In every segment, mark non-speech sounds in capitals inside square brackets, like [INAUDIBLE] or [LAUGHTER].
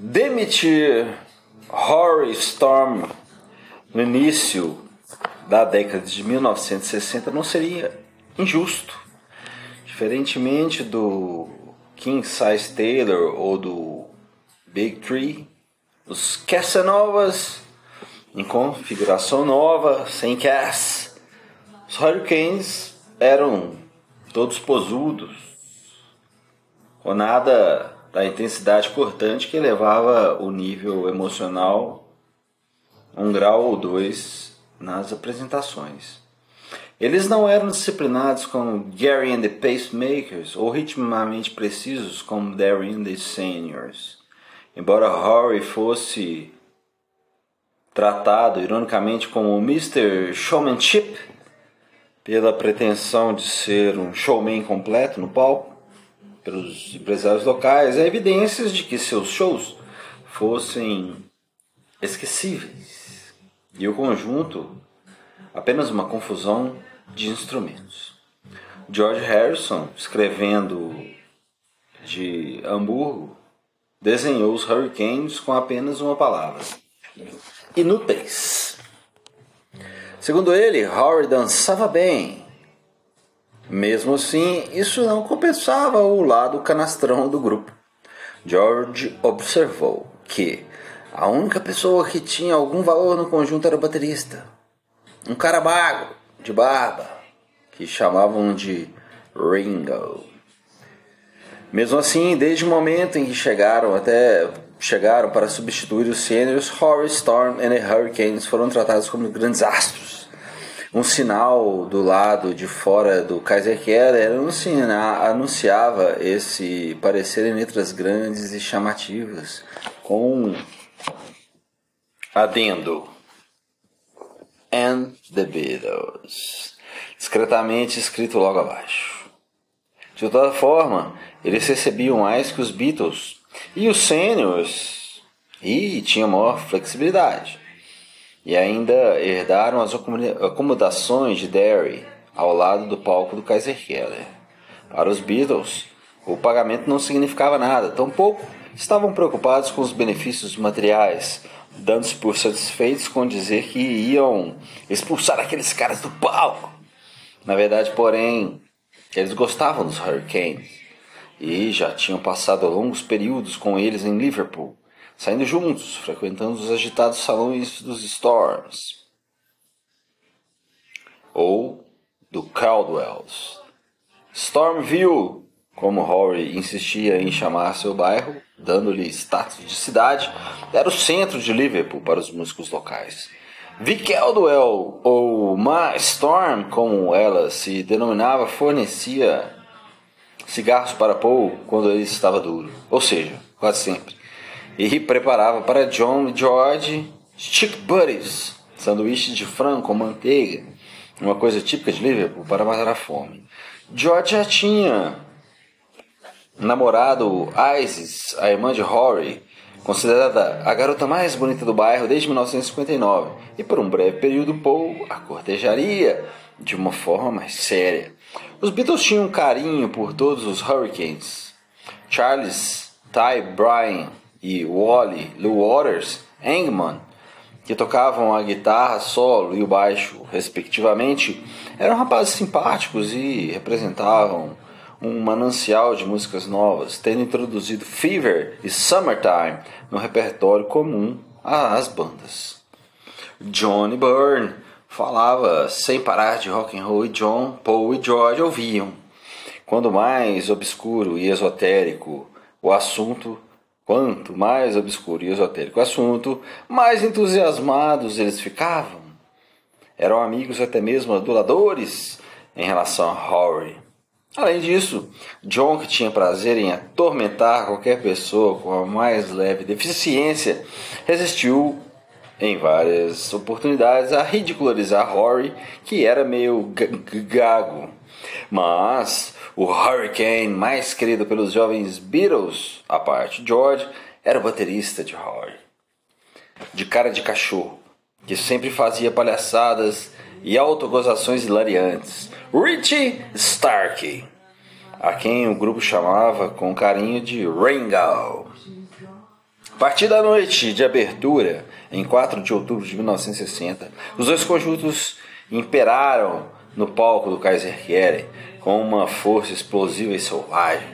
Demitir Horror Storm no início da década de 1960 não seria injusto. Diferentemente do King Size Taylor ou do Big Tree, os Casanovas em configuração nova, sem Cass, os Hurricanes eram todos posudos, com nada da intensidade cortante que elevava o nível emocional um grau ou dois nas apresentações. Eles não eram disciplinados como Gary and the Pacemakers ou ritmamente precisos como Darry and the Seniors. Embora Horry fosse tratado ironicamente como Mr. Showmanship pela pretensão de ser um showman completo no palco pelos empresários locais, há evidências de que seus shows fossem esquecíveis e o conjunto apenas uma confusão de instrumentos. George Harrison, escrevendo de Hamburgo, desenhou os Hurricanes com apenas uma palavra: inúteis. Segundo ele, Howard dançava bem. Mesmo assim, isso não compensava o lado canastrão do grupo. George observou que a única pessoa que tinha algum valor no conjunto era o baterista. Um cara magro, de barba, que chamavam de Ringo. Mesmo assim, desde o momento em que chegaram até chegaram para substituir os seniors, Horace Storm e Hurricanes foram tratados como grandes astros. Um sinal do lado de fora do Kaiser Keller anunciava esse parecer em letras grandes e chamativas, com adendo and the Beatles, discretamente escrito logo abaixo. De toda forma, eles recebiam mais que os Beatles e os Seniors e tinham maior flexibilidade. E ainda herdaram as acomodações de Derry ao lado do palco do Kaiser Keller. Para os Beatles, o pagamento não significava nada, tampouco estavam preocupados com os benefícios materiais dando-se por satisfeitos com dizer que iam expulsar aqueles caras do palco. Na verdade, porém, eles gostavam dos Hurricanes e já tinham passado longos períodos com eles em Liverpool, saindo juntos, frequentando os agitados salões dos Storms ou do Caldwells. Stormville como Horry insistia em chamar seu bairro, dando-lhe status de cidade, era o centro de Liverpool para os músicos locais. Vic Eldwell, ou Ma Storm, como ela se denominava, fornecia cigarros para Paul quando ele estava duro, ou seja, quase sempre. E preparava para John e George stick buddies, sanduíches de frango com manteiga, uma coisa típica de Liverpool para matar a fome. George já tinha namorado Isis, a irmã de Rory, considerada a garota mais bonita do bairro desde 1959, e por um breve período Paul a cortejaria de uma forma mais séria. Os Beatles tinham carinho por todos os Hurricanes. Charles, Ty Bryan e Wally Lou Waters Engman, que tocavam a guitarra solo e o baixo, respectivamente, eram rapazes simpáticos e representavam um manancial de músicas novas, tendo introduzido Fever e Summertime no repertório comum às bandas. Johnny Byrne falava sem parar de rock and roll e John, Paul e George ouviam. Quando mais obscuro e esotérico o assunto, quanto mais obscuro e esotérico o assunto, mais entusiasmados eles ficavam. Eram amigos até mesmo aduladores em relação a Horry. Além disso, John, que tinha prazer em atormentar qualquer pessoa com a mais leve deficiência, resistiu em várias oportunidades a ridicularizar Rory, que era meio gago. Mas o Hurricane mais querido pelos jovens Beatles, a parte George, era o baterista de Rory. De cara de cachorro, que sempre fazia palhaçadas e autogozações hilariantes. Richie Starkey, a quem o grupo chamava com carinho de Ringo. Partir da noite de abertura, em 4 de outubro de 1960, os dois conjuntos imperaram no palco do Kaiser Chiere com uma força explosiva e selvagem.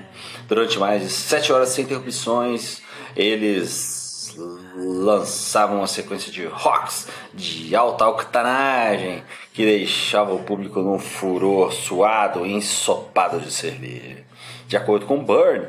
Durante mais de sete horas sem interrupções, eles lançavam uma sequência de rocks de alta octanagem que deixava o público num furor suado e ensopado de cerveja. De acordo com Burn,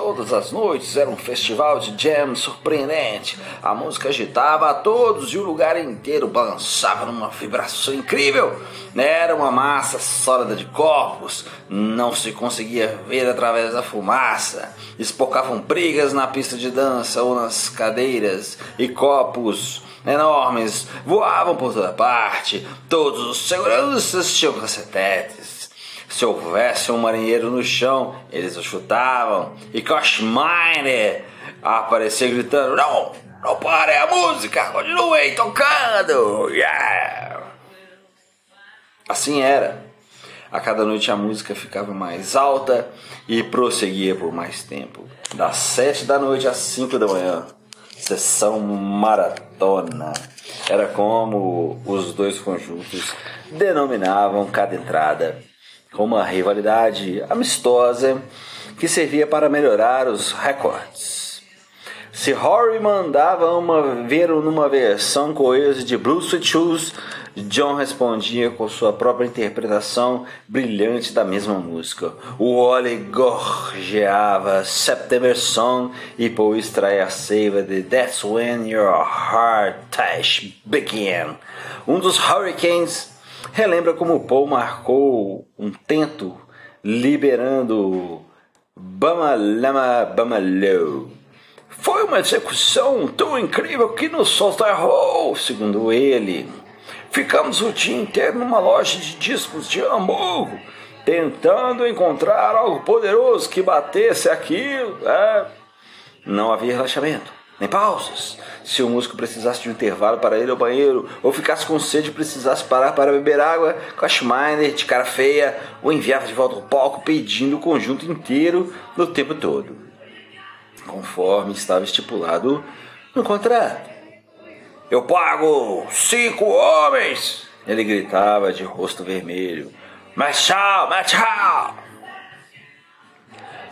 Todas as noites era um festival de jam surpreendente. A música agitava a todos e o lugar inteiro balançava numa vibração incrível. Era uma massa sólida de corpos, não se conseguia ver através da fumaça. Espocavam brigas na pista de dança ou nas cadeiras e copos enormes voavam por toda parte. Todos os seguranças tinham cacetetes. Se houvesse um marinheiro no chão, eles o chutavam. E Kosh Miner aparecia gritando: Não, não pare a música, continue tocando. Yeah! Assim era. A cada noite a música ficava mais alta e prosseguia por mais tempo. Das sete da noite às cinco da manhã. Sessão maratona. Era como os dois conjuntos denominavam cada entrada com uma rivalidade amistosa que servia para melhorar os recordes. Se Rory mandava uma, ver numa versão coesa de Blue Sweet Shoes, John respondia com sua própria interpretação brilhante da mesma música. O Wally gorjeava September Song e Paul extraía a seiva de That's When Your Heart Touch Begin. Um dos Hurricanes relembra como Paul marcou um tento liberando Bamalama Bamalou. Foi uma execução tão incrível que nos soterrou, segundo ele. Ficamos o dia inteiro numa loja de discos de Hamburgo, tentando encontrar algo poderoso que batesse aquilo. É. Não havia relaxamento nem pausas. Se o músico precisasse de um intervalo para ir ao banheiro, ou ficasse com sede e precisasse parar para beber água, Koschminer, de cara feia, o enviava de volta ao palco pedindo o conjunto inteiro no tempo todo, conforme estava estipulado no contrato. Eu pago cinco homens! Ele gritava de rosto vermelho. Mas tchau!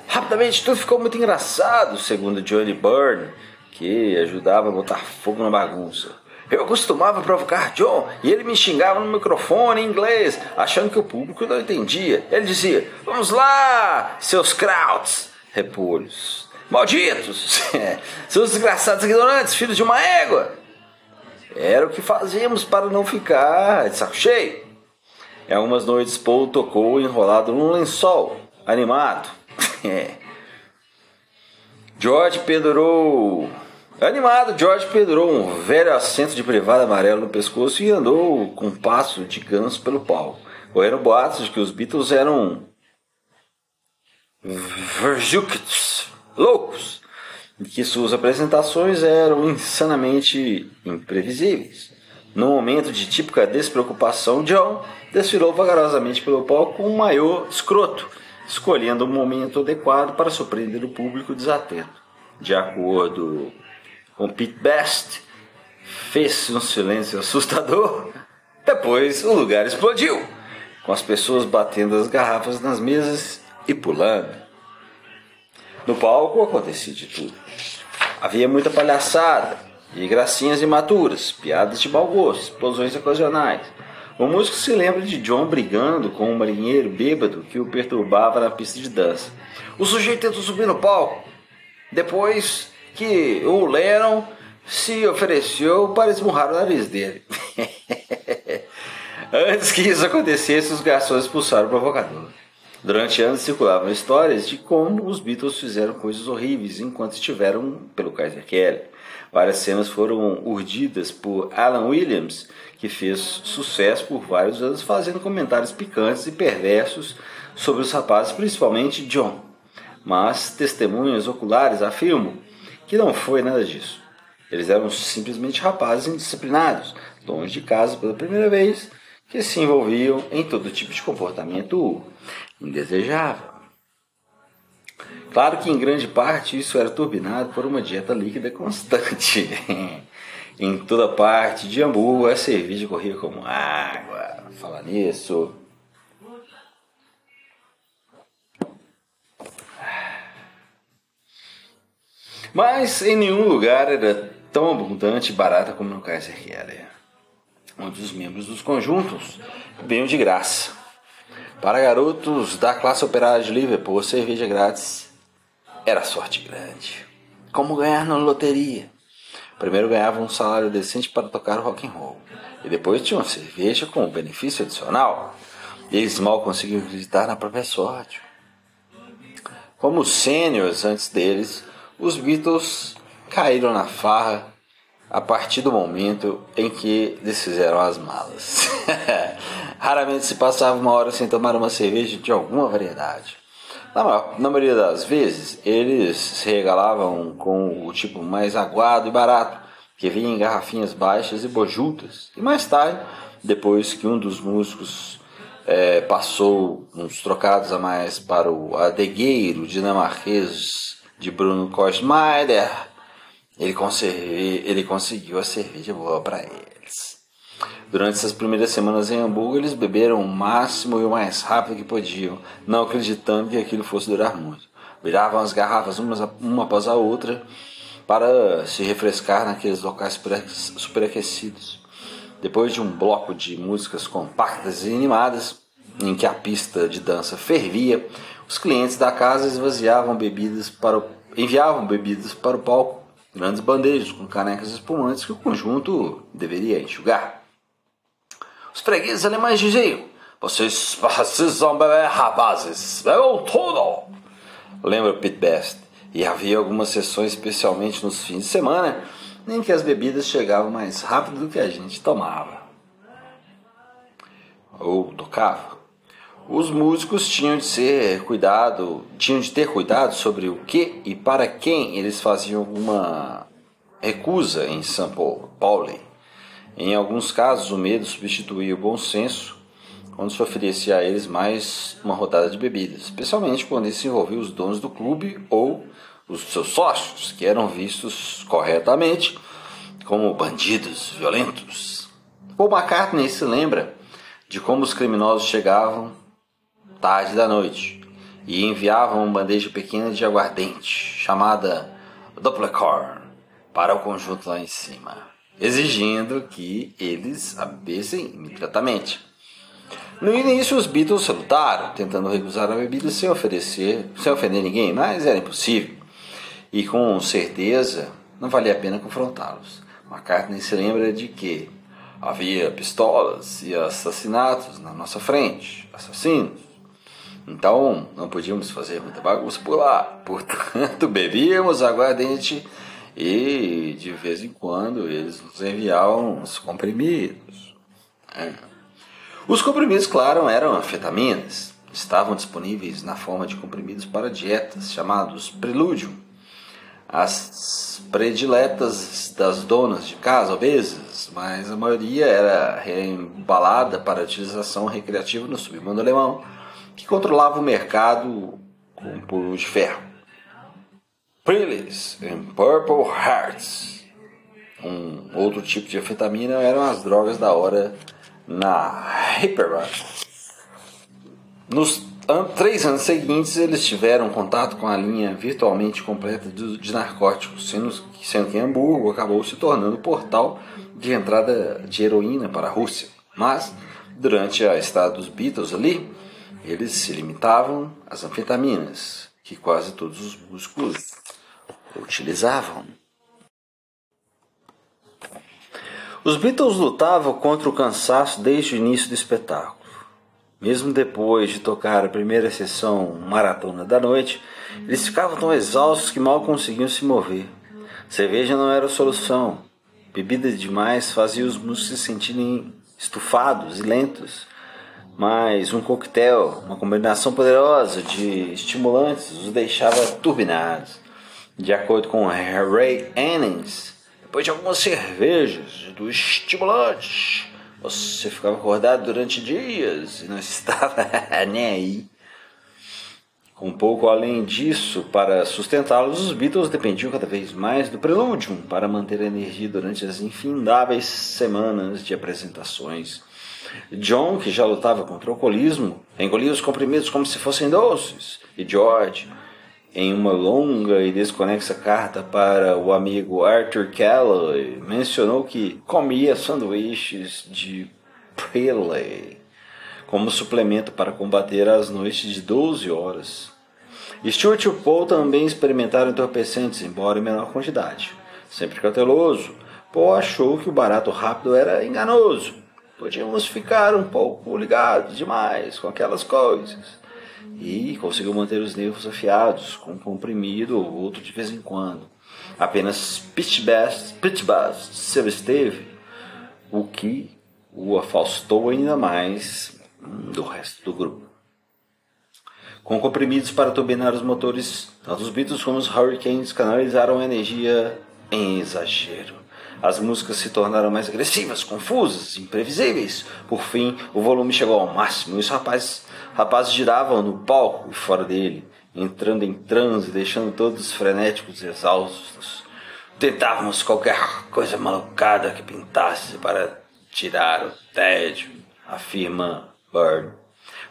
Rapidamente tudo ficou muito engraçado, segundo Johnny Byrne, que ajudava a botar fogo na bagunça. Eu costumava provocar John e ele me xingava no microfone em inglês, achando que o público não entendia. Ele dizia: Vamos lá, seus krauts, repolhos. Malditos! [LAUGHS] seus desgraçados ignorantes, filhos de uma égua! Era o que fazíamos para não ficar de saco cheio. Em algumas noites, Paul tocou enrolado num lençol, animado. [LAUGHS] George pendurou Animado, George pendurou um velho assento de privada amarelo no pescoço e andou com um passo de ganso pelo palco. Correram boatos de que os Beatles eram verjucts, loucos, e que suas apresentações eram insanamente imprevisíveis. No momento de típica despreocupação, John desfilou vagarosamente pelo palco com um maior escroto, escolhendo o momento adequado para surpreender o público desatento. De acordo com Pete Best, fez um silêncio assustador. Depois o lugar explodiu, com as pessoas batendo as garrafas nas mesas e pulando. No palco acontecia de tudo. Havia muita palhaçada e gracinhas imaturas, piadas de mau gosto, explosões ocasionais. O músico se lembra de John brigando com um marinheiro bêbado que o perturbava na pista de dança. O sujeito tentou subir no palco. Depois que o Lennon se ofereceu para esmurrar o nariz dele. [LAUGHS] Antes que isso acontecesse, os garçons expulsaram o provocador. Durante anos circulavam histórias de como os Beatles fizeram coisas horríveis enquanto estiveram pelo Kaiser Kelly. Várias cenas foram urdidas por Alan Williams, que fez sucesso por vários anos fazendo comentários picantes e perversos sobre os rapazes, principalmente John. Mas testemunhas oculares afirmam que não foi nada disso. Eles eram simplesmente rapazes indisciplinados, longe de casa pela primeira vez, que se envolviam em todo tipo de comportamento indesejável. Claro que em grande parte isso era turbinado por uma dieta líquida constante. [LAUGHS] em toda parte de Hamburgo a cerveja corria como água. Fala nisso. Mas em nenhum lugar era tão abundante e barata como no Kaiserkeller, onde os membros dos conjuntos vinham de graça. Para garotos da classe operária de Liverpool, cerveja grátis era sorte grande. Como ganhar na loteria. Primeiro ganhavam um salário decente para tocar rock and roll. E depois tinham cerveja com um benefício adicional. Eles mal conseguiam acreditar na própria sorte. Como sêniores antes deles, os Beatles caíram na farra a partir do momento em que desfizeram as malas. [LAUGHS] Raramente se passava uma hora sem tomar uma cerveja de alguma variedade. Na, maior, na maioria das vezes, eles se regalavam com o tipo mais aguado e barato, que vinha em garrafinhas baixas e bojutas. E mais tarde, depois que um dos músicos é, passou uns trocados a mais para o adegueiro dinamarquês de Bruno Kostmeier, ele, ele conseguiu a cerveja boa para eles. Durante essas primeiras semanas em Hamburgo, eles beberam o máximo e o mais rápido que podiam, não acreditando que aquilo fosse durar muito. Viravam as garrafas uma, uma após a outra para se refrescar naqueles locais superaquecidos. Depois de um bloco de músicas compactas e animadas, em que a pista de dança fervia, os clientes da casa esvaziavam bebidas para o, enviavam bebidas para o palco, grandes bandejas com canecas espumantes que o conjunto deveria enxugar. Os fregueses alemães diziam: Vocês precisam beber, rapazes, bebam tudo! Lembra Pete Best? E havia algumas sessões, especialmente nos fins de semana, em que as bebidas chegavam mais rápido do que a gente tomava. Ou tocava. Os músicos tinham de ser cuidado, tinham de ter cuidado sobre o que e para quem eles faziam alguma recusa em São Paulo. Em alguns casos, o medo substituía o bom senso quando se oferecia a eles mais uma rodada de bebidas, especialmente quando isso envolvia os donos do clube ou os seus sócios, que eram vistos corretamente como bandidos violentos. Paul McCartney se lembra de como os criminosos chegavam tarde da noite e enviavam uma bandeja pequena de aguardente chamada Dopplerkorn para o conjunto lá em cima, exigindo que eles a bebessem imediatamente. No início, os Beatles lutaram, tentando recusar a bebida sem oferecer, sem ofender ninguém, mas era impossível. E com certeza não valia a pena confrontá-los. McCartney se lembra de que havia pistolas e assassinatos na nossa frente, assassinos. Então não podíamos fazer muita bagunça por lá. Portanto, [LAUGHS] bebíamos aguardente e de vez em quando eles nos enviavam os comprimidos. É. Os comprimidos, claro, eram anfetaminas. Estavam disponíveis na forma de comprimidos para dietas, chamados prelúdio. As prediletas das donas de casa obesas, mas a maioria era reembalada para utilização recreativa no submundo alemão que controlava o mercado com puro de ferro. Prillis and Purple Hearts. Um outro tipo de anfetamina eram as drogas da hora na Hyperbar. Nos três anos seguintes, eles tiveram contato com a linha virtualmente completa de narcóticos, sendo, sendo que Hamburgo acabou se tornando o portal de entrada de heroína para a Rússia. Mas, durante a estada dos Beatles ali, eles se limitavam às anfetaminas, que quase todos os músculos utilizavam. Os Beatles lutavam contra o cansaço desde o início do espetáculo. Mesmo depois de tocar a primeira sessão maratona da noite, eles ficavam tão exaustos que mal conseguiam se mover. Cerveja não era a solução. Bebida demais fazia os músicos se sentirem estufados e lentos mas um coquetel, uma combinação poderosa de estimulantes os deixava turbinados. De acordo com Ray Annings, depois de algumas cervejas do estimulante, você ficava acordado durante dias e não [LAUGHS] estava nem aí. Um pouco além disso, para sustentá-los, os Beatles dependiam cada vez mais do Preludium para manter a energia durante as infindáveis semanas de apresentações. John, que já lutava contra o alcoolismo, engolia os comprimidos como se fossem doces, e George, em uma longa e desconexa carta para o amigo Arthur Calloway, mencionou que comia sanduíches de Pele como suplemento para combater as noites de 12 horas. Stuart e Paul também experimentaram entorpecentes, embora em menor quantidade. Sempre cauteloso, Paul achou que o barato rápido era enganoso. Podíamos ficar um pouco ligados demais com aquelas coisas. E conseguiu manter os nervos afiados, com um comprimido ou outro de vez em quando. Apenas pitch best, pitch se absteve, o que o afastou ainda mais do resto do grupo. Com comprimidos para turbinar os motores, tanto os Beatles como os Hurricanes canalizaram energia em exagero. As músicas se tornaram mais agressivas, confusas, imprevisíveis. Por fim, o volume chegou ao máximo e os rapazes, rapazes giravam no palco e fora dele, entrando em transe, deixando todos frenéticos e exaustos. Tentávamos qualquer coisa malucada que pintasse para tirar o tédio, afirma Bird.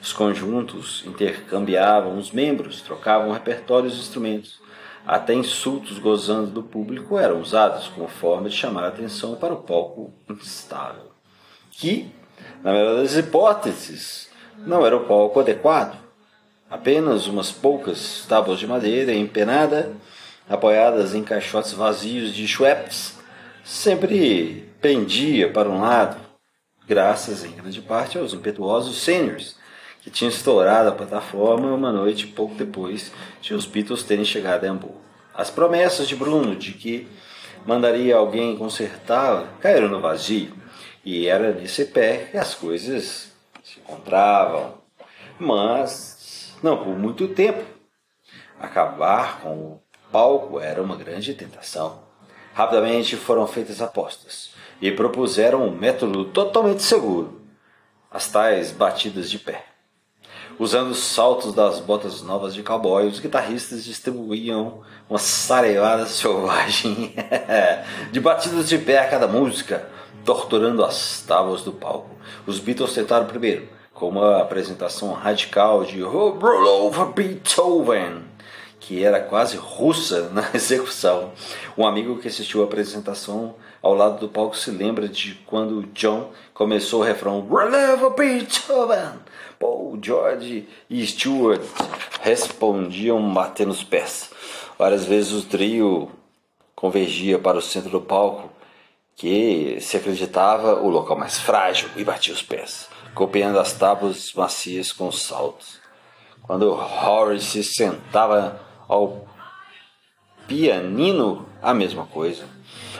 Os conjuntos intercambiavam os membros, trocavam repertórios e instrumentos. Até insultos gozando do público eram usados como forma de chamar a atenção para o palco instável. Que, na melhor das hipóteses, não era o palco adequado. Apenas umas poucas tábuas de madeira empenada, apoiadas em caixotes vazios de Schweppes, sempre pendia para um lado, graças em grande parte aos impetuosos seniors, que tinham estourado a plataforma uma noite pouco depois de os Beatles terem chegado a Hamburgo. As promessas de Bruno de que mandaria alguém consertá-la caíram no vazio, e era nesse pé que as coisas se encontravam. Mas não por muito tempo. Acabar com o palco era uma grande tentação. Rapidamente foram feitas apostas e propuseram um método totalmente seguro: as tais batidas de pé. Usando os saltos das botas novas de cowboy, os guitarristas distribuíam uma sarelada [LAUGHS] selvagem [LAUGHS] de batidas de pé a cada música, torturando as tábuas do palco. Os Beatles tentaram primeiro, com uma apresentação radical de Roll Over Beethoven, que era quase russa na [LAUGHS] execução. Um amigo que assistiu à apresentação ao lado do palco se lembra de quando John começou o refrão Over Beethoven. Paul, George e Stuart respondiam batendo os pés. Várias vezes o trio convergia para o centro do palco, que se acreditava o local mais frágil, e batia os pés, copiando as tábuas macias com os saltos. Quando Horace se sentava ao pianino, a mesma coisa.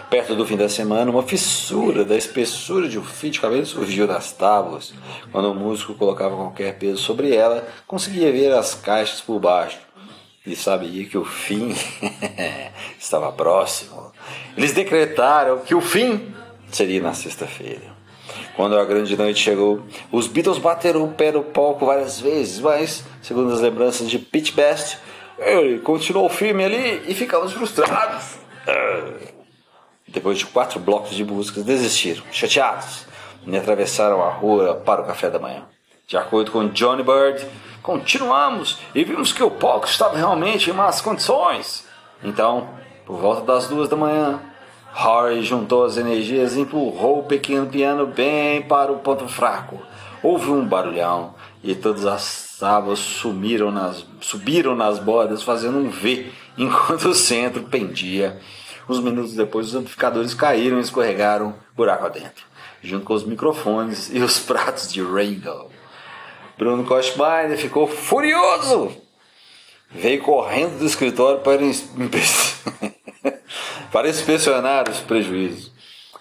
Perto do fim da semana, uma fissura da espessura de um fio de cabelo surgiu das tábuas. Quando o músico colocava qualquer peso sobre ela, conseguia ver as caixas por baixo e sabia que o fim [LAUGHS] estava próximo. Eles decretaram que o fim seria na sexta-feira. Quando a grande noite chegou, os Beatles bateram o pé no palco várias vezes, mas, segundo as lembranças de Pete Best, ele continuou firme ali e ficamos frustrados. Depois de quatro blocos de músicas, desistiram, chateados, e atravessaram a rua para o café da manhã. De acordo com Johnny Bird, continuamos e vimos que o palco estava realmente em más condições. Então, por volta das duas da manhã, Harry juntou as energias e empurrou o pequeno piano bem para o ponto fraco. Houve um barulhão e todas as tábuas sumiram nas, subiram nas bordas fazendo um V, [LAUGHS] enquanto o centro pendia Uns minutos depois, os amplificadores caíram e escorregaram buraco adentro, junto com os microfones e os [LAUGHS] pratos de Ringo. Bruno Koschmeier ficou furioso. Veio correndo do escritório para, inspe... [LAUGHS] para inspecionar os prejuízos,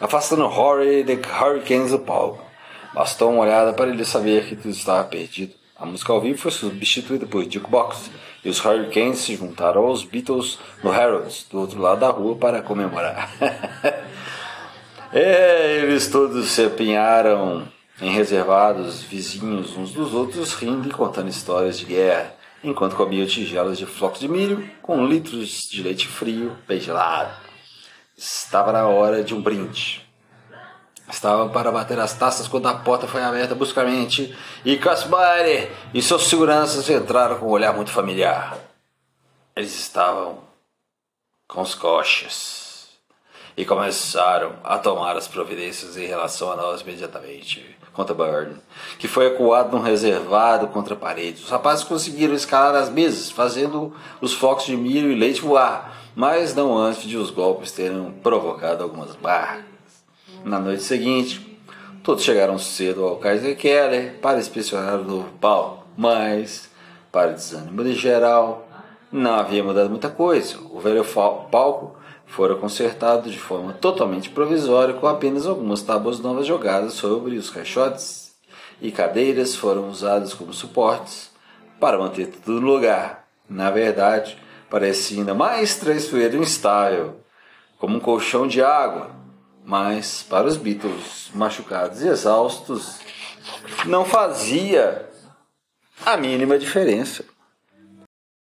afastando Rory de Hurricanes do palco. Bastou uma olhada para ele saber que tudo estava perdido. A música ao vivo foi substituída por jukebox e os Hurricanes se juntaram aos Beatles no Harrods, do outro lado da rua, para comemorar. é, [LAUGHS] eles todos se apinharam em reservados vizinhos uns dos outros, rindo e contando histórias de guerra enquanto comiam tigelas de flocos de milho com litros de leite frio bem gelado. Estava na hora de um brinde. Estava para bater as taças quando a porta foi aberta bruscamente e Caspar e seus seguranças entraram com um olhar muito familiar. Eles estavam com os coches e começaram a tomar as providências em relação a nós imediatamente. Conta Burn, que foi acuado num reservado contra a parede. Os rapazes conseguiram escalar as mesas, fazendo os flocos de milho e leite voar, mas não antes de os golpes terem provocado algumas barras. Na noite seguinte, todos chegaram cedo ao Kaiser Keller para inspecionar o novo palco, mas, para desânimo de geral, não havia mudado muita coisa. O velho palco fora consertado de forma totalmente provisória, com apenas algumas tábuas novas jogadas sobre os caixotes e cadeiras foram usadas como suportes para manter tudo no lugar. Na verdade, parecia ainda mais traiçoeiro e instável, como um colchão de água. Mas para os Beatles machucados e exaustos, não fazia a mínima diferença.